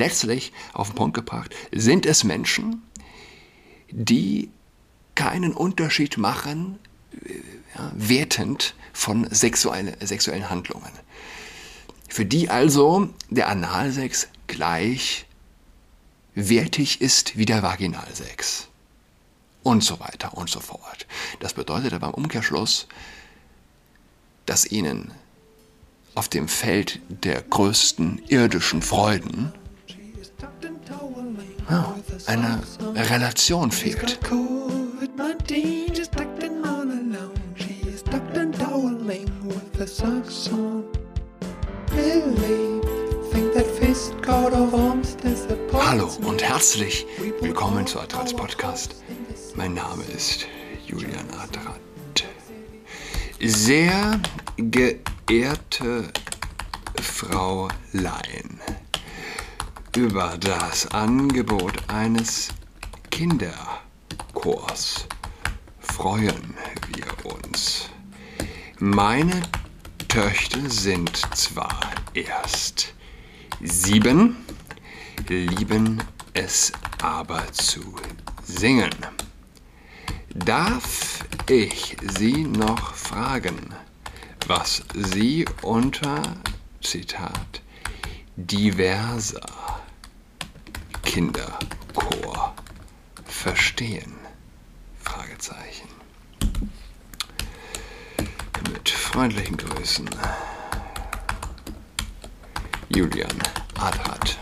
letztlich auf den Punkt gebracht, sind es Menschen, die keinen Unterschied machen, äh, ja, wertend von sexuelle, sexuellen Handlungen. Für die also der Analsex gleich wertig ist wie der Vaginalsex. Und so weiter und so fort. Das bedeutet aber im Umkehrschluss, dass ihnen auf dem Feld der größten irdischen Freuden eine Relation fehlt. Hallo und herzlich willkommen zu Adrats Podcast. Mein Name ist Julian Adrat. Sehr geehrte Frau Lein, über das Angebot eines Kinderchors freuen wir uns. Meine Töchter sind zwar erst sieben, lieben es aber zu singen. Darf ich Sie noch fragen, was Sie unter, Zitat, diverser Kinderchor verstehen? Fragezeichen. Mit freundlichen Grüßen. Julian Adrat.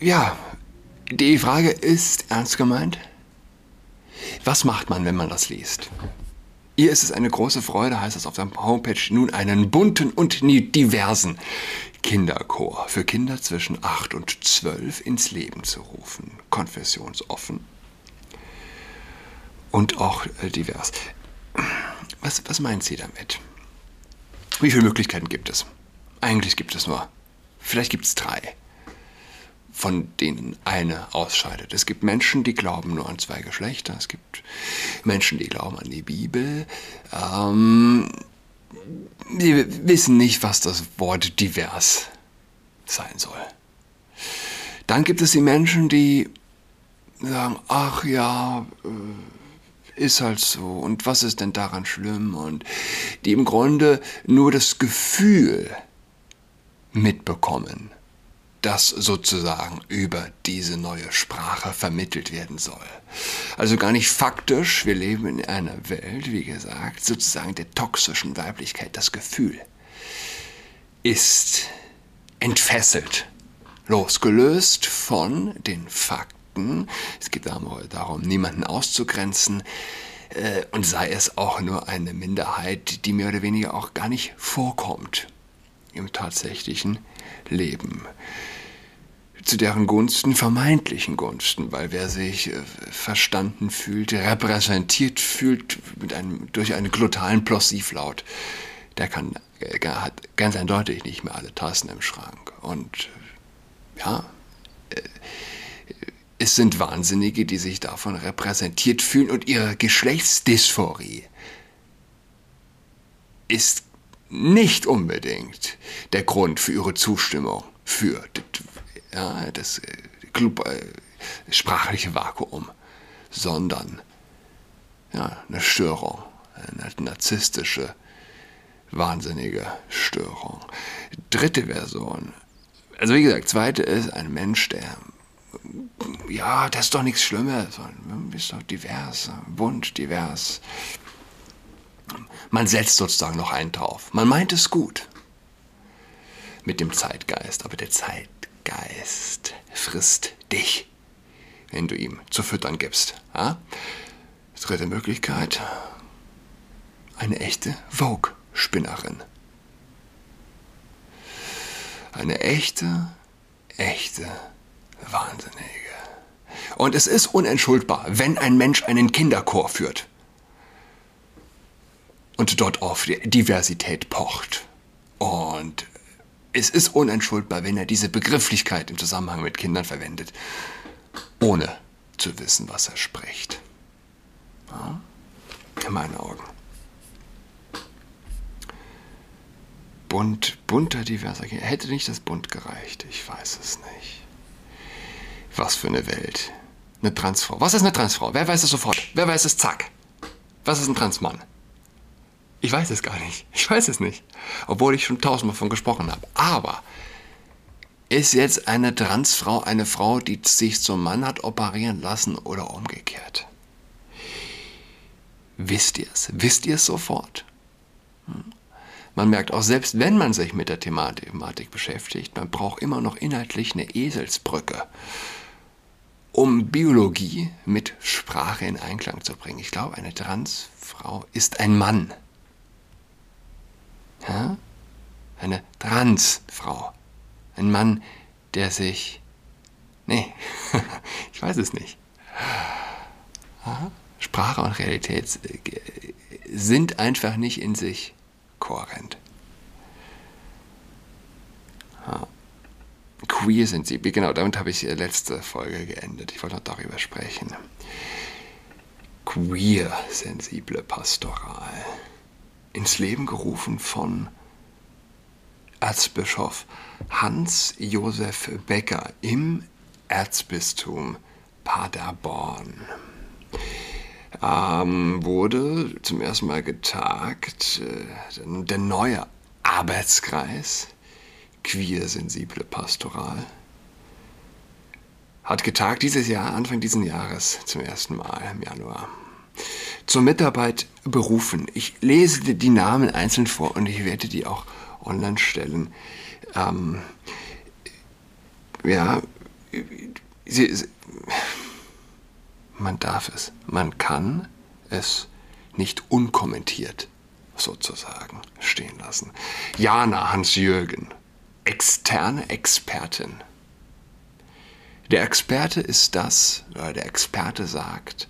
Ja, die Frage ist ernst gemeint. Was macht man, wenn man das liest? Ihr ist es eine große Freude, heißt es auf der Homepage, nun einen bunten und diversen Kinderchor für Kinder zwischen 8 und 12 ins Leben zu rufen. Konfessionsoffen und auch äh, divers. Was, was meint sie damit? Wie viele Möglichkeiten gibt es? Eigentlich gibt es nur. Vielleicht gibt es drei von denen eine ausscheidet. Es gibt Menschen, die glauben nur an zwei Geschlechter. Es gibt Menschen, die glauben an die Bibel. Ähm, die wissen nicht, was das Wort divers sein soll. Dann gibt es die Menschen, die sagen, ach ja, äh, ist halt so und was ist denn daran schlimm und die im Grunde nur das Gefühl mitbekommen das sozusagen über diese neue Sprache vermittelt werden soll. Also gar nicht faktisch, wir leben in einer Welt, wie gesagt, sozusagen der toxischen Weiblichkeit. Das Gefühl ist entfesselt, losgelöst von den Fakten. Es geht darum, niemanden auszugrenzen, äh, und sei es auch nur eine Minderheit, die mehr oder weniger auch gar nicht vorkommt im tatsächlichen Leben. Zu deren Gunsten, vermeintlichen Gunsten, weil wer sich äh, verstanden fühlt, repräsentiert fühlt mit einem, durch einen glottalen Plossivlaut, der kann, äh, hat ganz eindeutig nicht mehr alle Tassen im Schrank. Und ja, äh, es sind Wahnsinnige, die sich davon repräsentiert fühlen und ihre Geschlechtsdysphorie ist nicht unbedingt der Grund für ihre Zustimmung für ja, das äh, äh, sprachliche Vakuum, sondern ja, eine Störung, eine narzisstische, wahnsinnige Störung. Dritte Version, also wie gesagt, zweite ist ein Mensch, der ja, das ist doch nichts Schlimmes, ist doch divers, bunt, divers. Man setzt sozusagen noch einen drauf. Man meint es gut mit dem Zeitgeist, aber der Zeitgeist frisst dich, wenn du ihm zu füttern gibst. Ja? Dritte Möglichkeit, eine echte Vogue-Spinnerin. Eine echte, echte Wahnsinnige. Und es ist unentschuldbar, wenn ein Mensch einen Kinderchor führt und dort auf Diversität pocht. Und es ist unentschuldbar, wenn er diese Begrifflichkeit im Zusammenhang mit Kindern verwendet, ohne zu wissen, was er spricht. Ja? In meinen Augen. bunt, bunter, diverser. Hätte nicht das bunt gereicht? Ich weiß es nicht. Was für eine Welt. Eine Transfrau. Was ist eine Transfrau? Wer weiß es sofort? Wer weiß es? Zack. Was ist ein Transmann? Ich weiß es gar nicht. Ich weiß es nicht. Obwohl ich schon tausendmal von gesprochen habe. Aber ist jetzt eine Transfrau eine Frau, die sich zum Mann hat operieren lassen oder umgekehrt? Wisst ihr es? Wisst ihr es sofort? Hm. Man merkt auch, selbst wenn man sich mit der Thematik beschäftigt, man braucht immer noch inhaltlich eine Eselsbrücke, um Biologie mit Sprache in Einklang zu bringen. Ich glaube, eine Transfrau ist ein Mann. Ja? Eine Transfrau. Ein Mann, der sich... Nee, ich weiß es nicht. Sprache und Realität äh, sind einfach nicht in sich kohärent. Queer sind sie. Genau, damit habe ich letzte Folge geendet. Ich wollte noch darüber sprechen. Queer, sensible Pastoral. Ins Leben gerufen von Erzbischof Hans Josef Becker im Erzbistum Paderborn. Ähm, wurde zum ersten Mal getagt äh, der neue Arbeitskreis Queer-sensible Pastoral. Hat getagt dieses Jahr, Anfang dieses Jahres, zum ersten Mal im Januar. Zur Mitarbeit berufen. Ich lese die Namen einzeln vor und ich werde die auch online stellen. Ähm, ja, sie, sie, man darf es, man kann es nicht unkommentiert sozusagen stehen lassen. Jana Hans-Jürgen, externe Expertin. Der Experte ist das, oder der Experte sagt,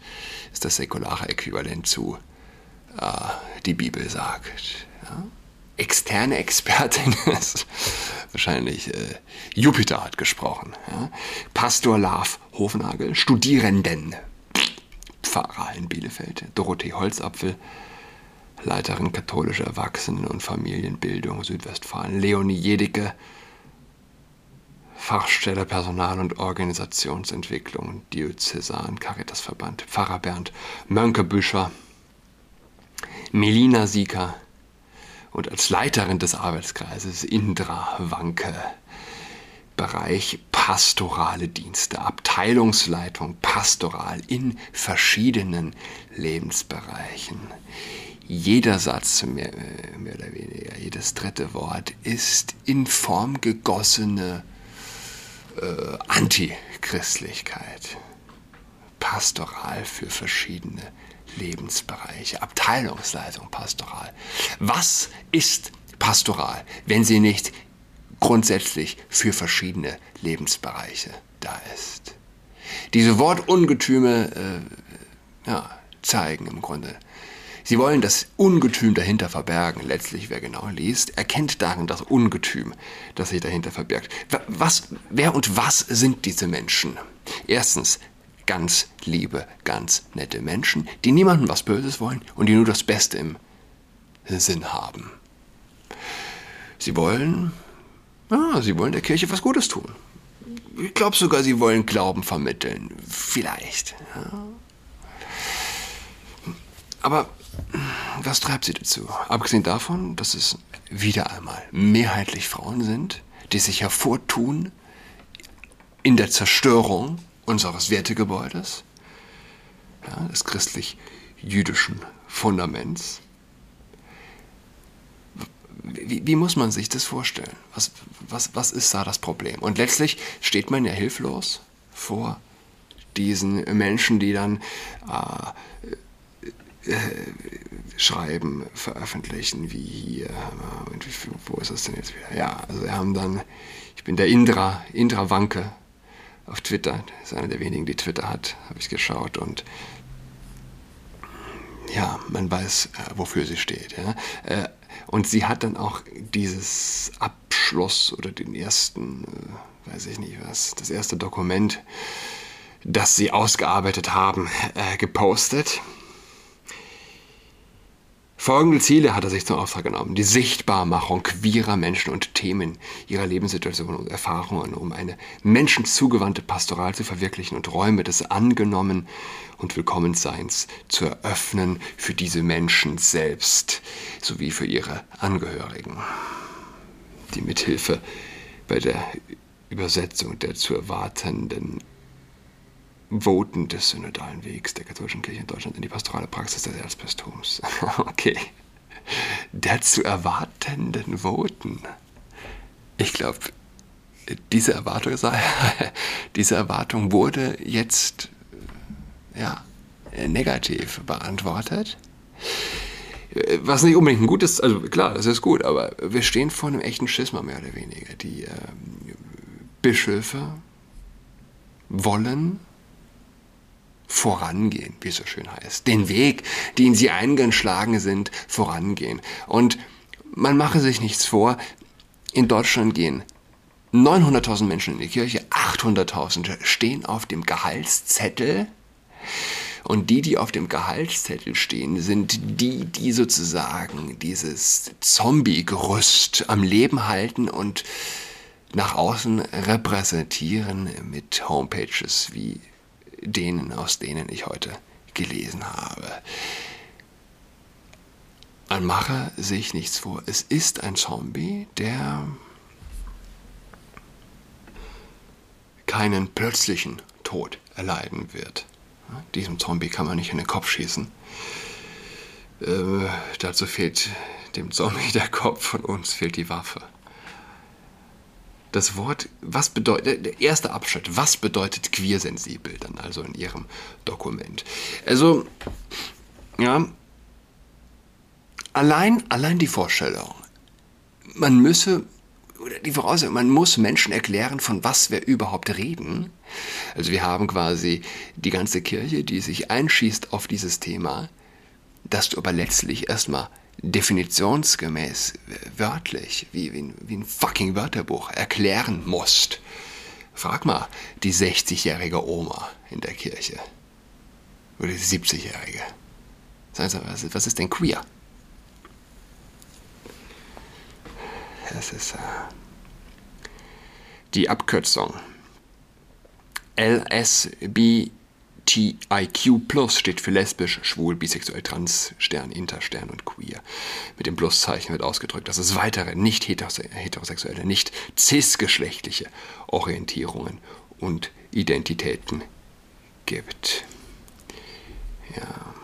ist das säkulare Äquivalent zu äh, die Bibel sagt. Ja? externe Expertin ist. Wahrscheinlich äh, Jupiter hat gesprochen. Ja? Pastor Lars Hofnagel, Studierenden, Pfarrer in Bielefeld, Dorothee Holzapfel, Leiterin katholischer Erwachsenen- und Familienbildung Südwestfalen, Leonie Jedicke, Fachstelle Personal- und Organisationsentwicklung, Diözesan Caritasverband, Pfarrer Bernd Mönkebüscher, Melina Sieker, und als Leiterin des Arbeitskreises Indra Wanke. Bereich pastorale Dienste, Abteilungsleitung pastoral in verschiedenen Lebensbereichen. Jeder Satz, mehr, mehr oder weniger, jedes dritte Wort ist in Form gegossene äh, Antichristlichkeit. Pastoral für verschiedene Lebensbereiche, Abteilungsleitung pastoral. Was ist pastoral, wenn sie nicht grundsätzlich für verschiedene Lebensbereiche da ist? Diese Wortungetüme äh, ja, zeigen im Grunde, Sie wollen das Ungetüm dahinter verbergen. Letztlich, wer genau liest, erkennt darin das Ungetüm, das sich dahinter verbirgt. Was, wer und was sind diese Menschen? Erstens ganz liebe, ganz nette Menschen, die niemandem was Böses wollen und die nur das Beste im Sinn haben. Sie wollen, ja, sie wollen der Kirche was Gutes tun. Ich glaube sogar, sie wollen Glauben vermitteln. Vielleicht. Ja. Aber was treibt sie dazu? Abgesehen davon, dass es wieder einmal mehrheitlich Frauen sind, die sich hervortun in der Zerstörung unseres Wertegebäudes, ja, des christlich-jüdischen Fundaments. Wie, wie, muss man sich das vorstellen? Was, was, was ist da das Problem? Und letztlich steht man ja hilflos vor diesen Menschen, die dann äh, äh, schreiben, veröffentlichen, wie hier, und wie, wo ist das denn jetzt wieder? Ja, also wir haben dann, ich bin der Indra, Indra Wanke, auf Twitter. Das ist einer der wenigen, die Twitter hat, habe ich geschaut. Und ja, man weiß, äh, wofür sie steht. Ja. Äh, und sie hat dann auch dieses Abschluss oder den ersten, äh, weiß ich nicht was, das erste Dokument, das sie ausgearbeitet haben, gepostet. Folgende Ziele hat er sich zum Auftrag genommen. Die Sichtbarmachung queerer Menschen und Themen ihrer Lebenssituation und Erfahrungen, um eine menschenzugewandte Pastoral zu verwirklichen und Räume des Angenommen und Willkommensseins zu eröffnen für diese Menschen selbst sowie für ihre Angehörigen, die mithilfe bei der Übersetzung der zu erwartenden Voten des synodalen Wegs der katholischen Kirche in Deutschland in die pastorale Praxis des Erzbistums. okay. Der zu erwartenden Voten. Ich glaube, diese Erwartung, diese Erwartung wurde jetzt ja, negativ beantwortet. Was nicht unbedingt ein gutes, also klar, das ist gut, aber wir stehen vor einem echten Schisma mehr oder weniger. Die äh, Bischöfe wollen vorangehen, wie es so schön heißt. Den Weg, den sie eingeschlagen sind, vorangehen. Und man mache sich nichts vor, in Deutschland gehen 900.000 Menschen in die Kirche, 800.000 stehen auf dem Gehaltszettel. Und die, die auf dem Gehaltszettel stehen, sind die, die sozusagen dieses Zombie-Gerüst am Leben halten und nach außen repräsentieren mit Homepages wie denen, aus denen ich heute gelesen habe. Man mache sich nichts vor. Es ist ein Zombie, der keinen plötzlichen Tod erleiden wird. Diesem Zombie kann man nicht in den Kopf schießen. Äh, dazu fehlt dem Zombie der Kopf, und uns fehlt die Waffe das Wort, was bedeutet, der erste Abschnitt, was bedeutet queersensibel dann also in Ihrem Dokument? Also, ja, allein, allein die Vorstellung, man müsse, oder die Voraussetzung, man muss Menschen erklären, von was wir überhaupt reden. Also wir haben quasi die ganze Kirche, die sich einschießt auf dieses Thema, dass du aber letztlich erstmal definitionsgemäß, wörtlich, wie, wie, wie ein fucking Wörterbuch erklären musst. Frag mal die 60-jährige Oma in der Kirche. Oder die 70-jährige. Was, was ist denn queer? Das ist äh, die Abkürzung. LSB LGBTIQ Plus steht für lesbisch, schwul, bisexuell, trans, Stern, Interstern und queer. Mit dem Pluszeichen wird ausgedrückt, dass es weitere nicht heterosexuelle, nicht cisgeschlechtliche Orientierungen und Identitäten gibt. Ja.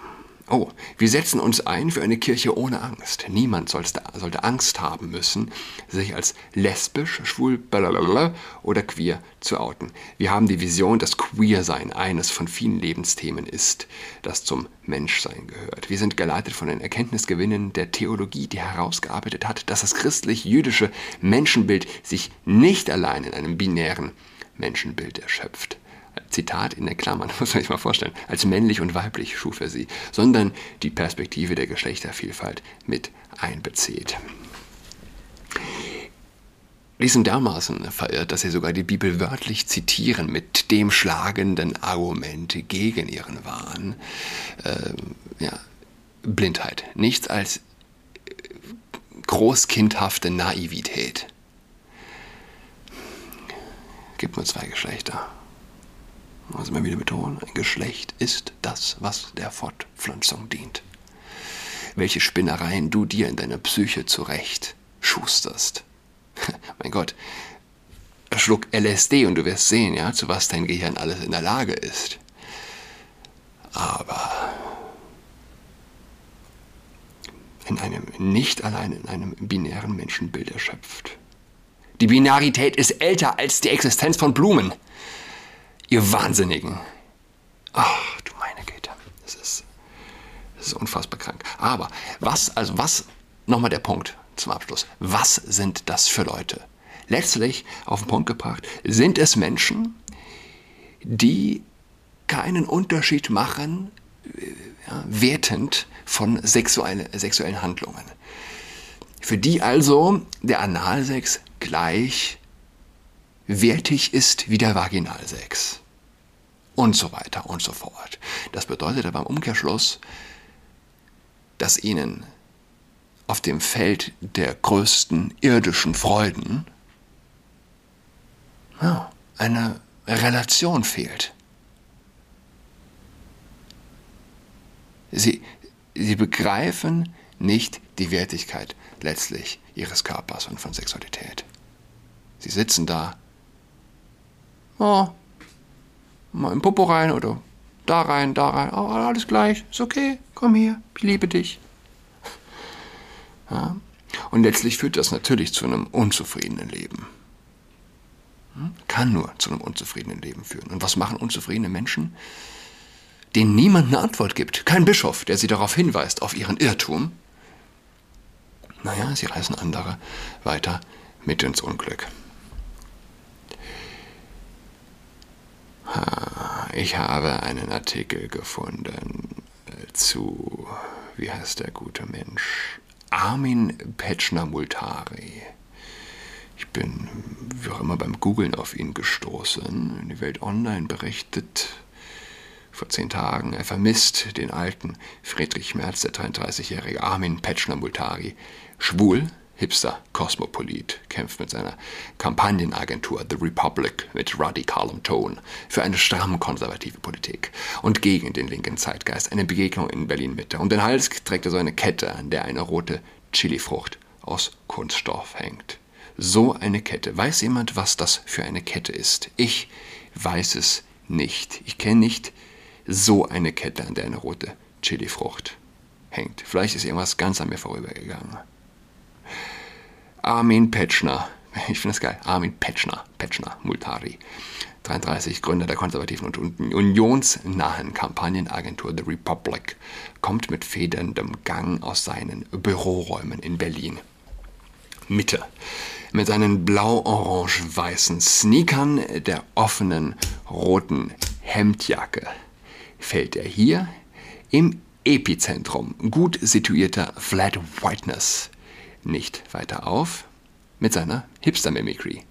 Oh, wir setzen uns ein für eine Kirche ohne Angst. Niemand sollte Angst haben müssen, sich als lesbisch, schwul blablabla, oder queer zu outen. Wir haben die Vision, dass Queersein eines von vielen Lebensthemen ist, das zum Menschsein gehört. Wir sind geleitet von den Erkenntnisgewinnen der Theologie, die herausgearbeitet hat, dass das christlich-jüdische Menschenbild sich nicht allein in einem binären Menschenbild erschöpft. Zitat in der Klammern, muss man sich mal vorstellen, als männlich und weiblich schuf er sie, sondern die Perspektive der Geschlechtervielfalt mit einbezieht. Die sind dermaßen verirrt, dass sie sogar die Bibel wörtlich zitieren mit dem schlagenden Argument gegen ihren Wahn. Äh, ja, Blindheit. Nichts als großkindhafte Naivität. Gibt nur zwei Geschlechter also mal wieder betonen, ein Geschlecht ist das, was der Fortpflanzung dient. Welche Spinnereien du dir in deiner Psyche zurecht schusterst. mein Gott, schluck LSD und du wirst sehen, ja, zu was dein Gehirn alles in der Lage ist. Aber in einem, nicht allein in einem binären Menschenbild erschöpft. Die Binarität ist älter als die Existenz von Blumen. Ihr Wahnsinnigen. Ach, du meine Güte. Das ist, das ist unfassbar krank. Aber was, also was, nochmal der Punkt zum Abschluss. Was sind das für Leute? Letztlich, auf den Punkt gebracht, sind es Menschen, die keinen Unterschied machen, äh, ja, wertend von sexuelle, sexuellen Handlungen. Für die also der Analsex gleich wertig ist wie der Vaginalsex. Und so weiter und so fort. Das bedeutet aber im Umkehrschluss, dass ihnen auf dem Feld der größten irdischen Freuden ja, eine Relation fehlt. Sie, sie begreifen nicht die Wertigkeit letztlich ihres Körpers und von Sexualität. Sie sitzen da, oh, mal im Popo rein oder da rein, da rein, oh, alles gleich, ist okay, komm her, ich liebe dich. Ja? Und letztlich führt das natürlich zu einem unzufriedenen Leben. Hm? Kann nur zu einem unzufriedenen Leben führen. Und was machen unzufriedene Menschen? Denen niemand eine Antwort gibt. Kein Bischof, der sie darauf hinweist, auf ihren Irrtum. Naja, sie reißen andere weiter mit ins Unglück. Ich habe einen Artikel gefunden äh, zu, wie heißt der gute Mensch? Armin Petschner-Multari. Ich bin wie auch immer beim Googlen auf ihn gestoßen. Die Welt Online berichtet vor zehn Tagen, er vermisst den alten Friedrich Merz, der 33-jährige Armin Petschner-Multari. Schwul, Hipster, Kosmopolit, kämpft mit seiner Kampagnenagentur The Republic mit radikalem Ton für eine stramm konservative Politik und gegen den linken Zeitgeist. Eine Begegnung in Berlin-Mitte. Um den Hals trägt er so eine Kette, an der eine rote Chilifrucht aus Kunststoff hängt. So eine Kette. Weiß jemand, was das für eine Kette ist? Ich weiß es nicht. Ich kenne nicht so eine Kette, an der eine rote Chilifrucht hängt. Vielleicht ist irgendwas ganz an mir vorübergegangen. Armin Petschner. Ich finde das geil. Armin Petschner. Petschner, Multari. 33, Gründer der konservativen und unionsnahen Kampagnenagentur The Republic, kommt mit federndem Gang aus seinen Büroräumen in Berlin. Mitte. Mit seinen blau-orange-weißen Sneakern, der offenen roten Hemdjacke, fällt er hier im Epizentrum gut situierter Flat Whiteness nicht weiter auf mit seiner Hipster-Mimicry.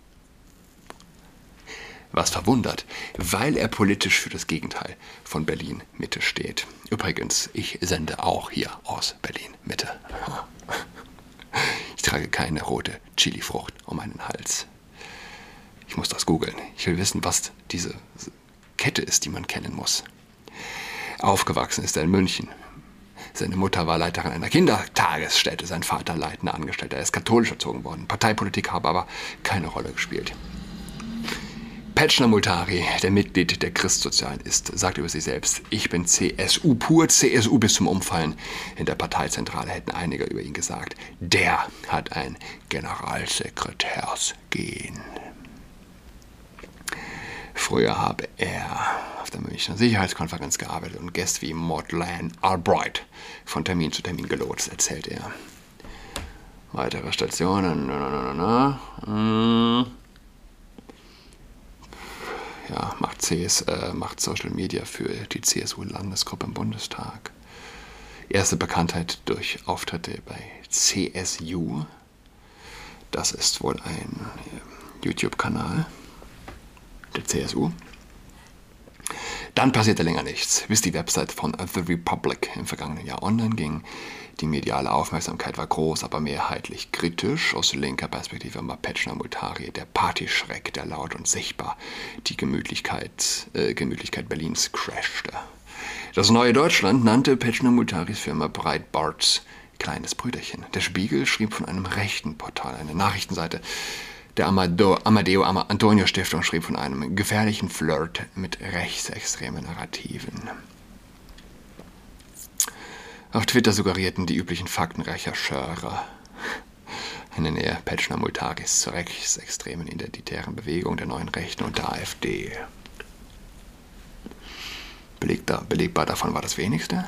Was verwundert, weil er politisch für das Gegenteil von Berlin Mitte steht. Übrigens, ich sende auch hier aus Berlin Mitte. Ich trage keine rote Chilifrucht um meinen Hals. Ich muss das googeln. Ich will wissen, was diese Kette ist, die man kennen muss. Aufgewachsen ist er in München, seine Mutter war Leiterin einer Kindertagesstätte, sein Vater leitender Angestellter. Er ist katholisch erzogen worden. Parteipolitik habe aber keine Rolle gespielt. Petschner Multari, der Mitglied der Christsozialen ist, sagt über sich selbst, ich bin CSU pur, CSU bis zum Umfallen. In der Parteizentrale hätten einige über ihn gesagt, der hat ein Generalsekretärsgehen. Früher habe er auf der Münchner Sicherheitskonferenz gearbeitet und Gäste wie Maudlin Albright von Termin zu Termin gelotst, erzählt er. Weitere Stationen. Na, na, na, ja, macht, CS, äh, macht Social Media für die CSU-Landesgruppe im Bundestag. Erste Bekanntheit durch Auftritte bei CSU. Das ist wohl ein äh, YouTube-Kanal der CSU. Dann passierte länger nichts, bis die Website von The Republic im vergangenen Jahr online ging. Die mediale Aufmerksamkeit war groß, aber mehrheitlich kritisch. Aus linker Perspektive war Petschner Multari der Partyschreck, der laut und sichtbar die Gemütlichkeit, äh, Gemütlichkeit Berlins crashte. Das neue Deutschland nannte Petschner Multaris Firma Breitbarts kleines Brüderchen. Der Spiegel schrieb von einem rechten Portal, eine Nachrichtenseite, der Amado, Amadeo Antonio Stiftung schrieb von einem gefährlichen Flirt mit rechtsextremen Narrativen. Auf Twitter suggerierten die üblichen Faktenrechercheure eine Nähe Petschner Multagis zur rechtsextremen identitären Bewegung der neuen Rechten und der AfD. Belegbar, belegbar davon war das wenigste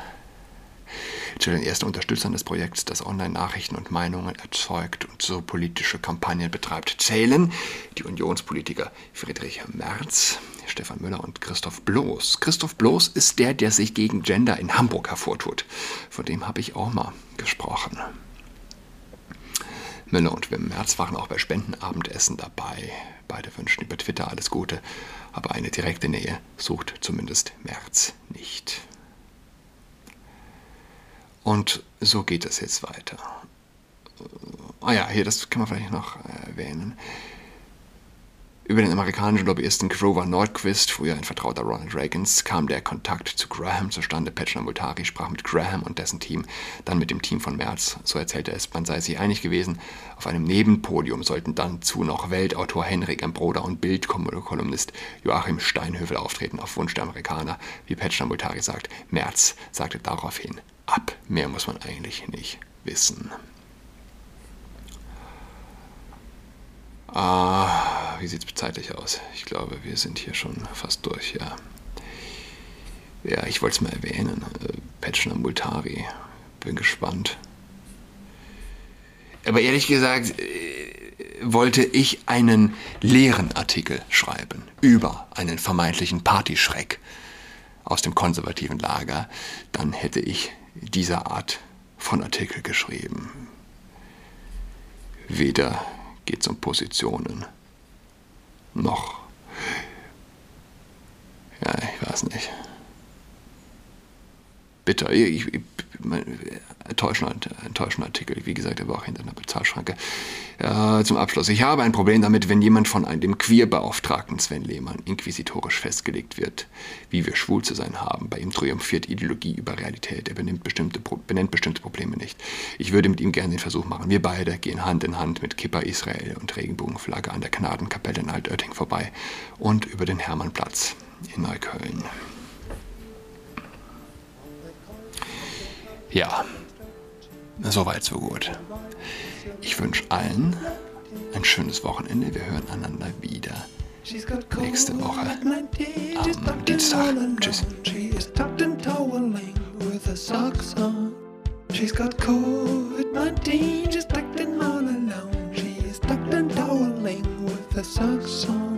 zu den ersten Unterstützern des Projekts, das Online-Nachrichten und Meinungen erzeugt und so politische Kampagnen betreibt, zählen die Unionspolitiker Friedrich Merz, Stefan Müller und Christoph Bloß. Christoph Bloß ist der, der sich gegen Gender in Hamburg hervortut. Von dem habe ich auch mal gesprochen. Müller und Wim Merz waren auch bei Spendenabendessen dabei. Beide wünschen über Twitter alles Gute, aber eine direkte Nähe sucht zumindest Merz nicht. Und so geht es jetzt weiter. ah ja, hier, das kann man vielleicht noch erwähnen. Über den amerikanischen Lobbyisten Grover Nordquist, früher ein Vertrauter Ronald Reagans, kam der Kontakt zu Graham zustande. Petschner-Multari sprach mit Graham und dessen Team, dann mit dem Team von Merz. So erzählte es, man sei sich einig gewesen. Auf einem Nebenpodium sollten dann zu noch Weltautor Henrik Ambroda und Bildkolumnist Joachim Steinhövel auftreten, auf Wunsch der Amerikaner. Wie Petschner-Multari sagt, Merz sagte daraufhin ab. Mehr muss man eigentlich nicht wissen. Ah, wie sieht es zeitlich aus? Ich glaube, wir sind hier schon fast durch, ja. Ja, ich wollte es mal erwähnen. Äh, Petschner Multari. Bin gespannt. Aber ehrlich gesagt, äh, wollte ich einen leeren Artikel schreiben über einen vermeintlichen Partyschreck aus dem konservativen Lager, dann hätte ich diese Art von Artikel geschrieben. Weder geht es um Positionen. Noch. Ja, ich weiß nicht. Bitter. Ich, ich, enttäuschender, enttäuschender Artikel. Wie gesagt, er war auch hinter einer Bezahlschranke. Ja, zum Abschluss. Ich habe ein Problem damit, wenn jemand von einem, dem Queerbeauftragten Sven Lehmann inquisitorisch festgelegt wird, wie wir schwul zu sein haben. Bei ihm triumphiert Ideologie über Realität. Er benennt bestimmte, benennt bestimmte Probleme nicht. Ich würde mit ihm gerne den Versuch machen. Wir beide gehen Hand in Hand mit Kippa Israel und Regenbogenflagge an der Gnadenkapelle in Altötting vorbei und über den Hermannplatz in Neukölln. Ja, soweit, so gut. Ich wünsche allen ein schönes Wochenende. Wir hören einander wieder nächste Woche am Dienstag. Tschüss. She's got COVID-19, she's tucked in all alone. She's tucked and toweling with a socks on.